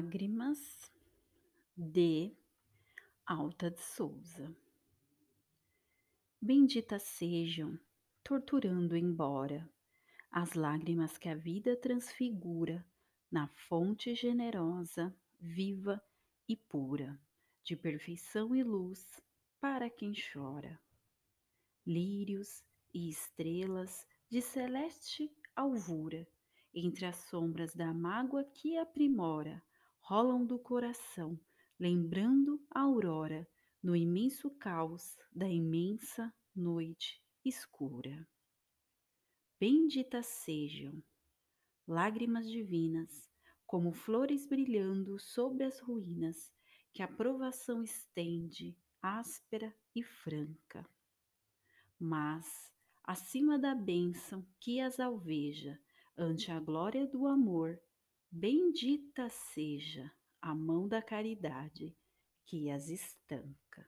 Lágrimas de Alta de Souza. Benditas sejam, torturando embora as lágrimas que a vida transfigura na fonte generosa, viva e pura, de perfeição e luz para quem chora. Lírios e estrelas de celeste alvura entre as sombras da mágoa que aprimora, rolam do coração, lembrando a aurora no imenso caos da imensa noite escura. Benditas sejam lágrimas divinas, como flores brilhando sobre as ruínas que a provação estende, áspera e franca. Mas, acima da bênção que as alveja, ante a glória do amor, bendita seja a mão da caridade que as estanca.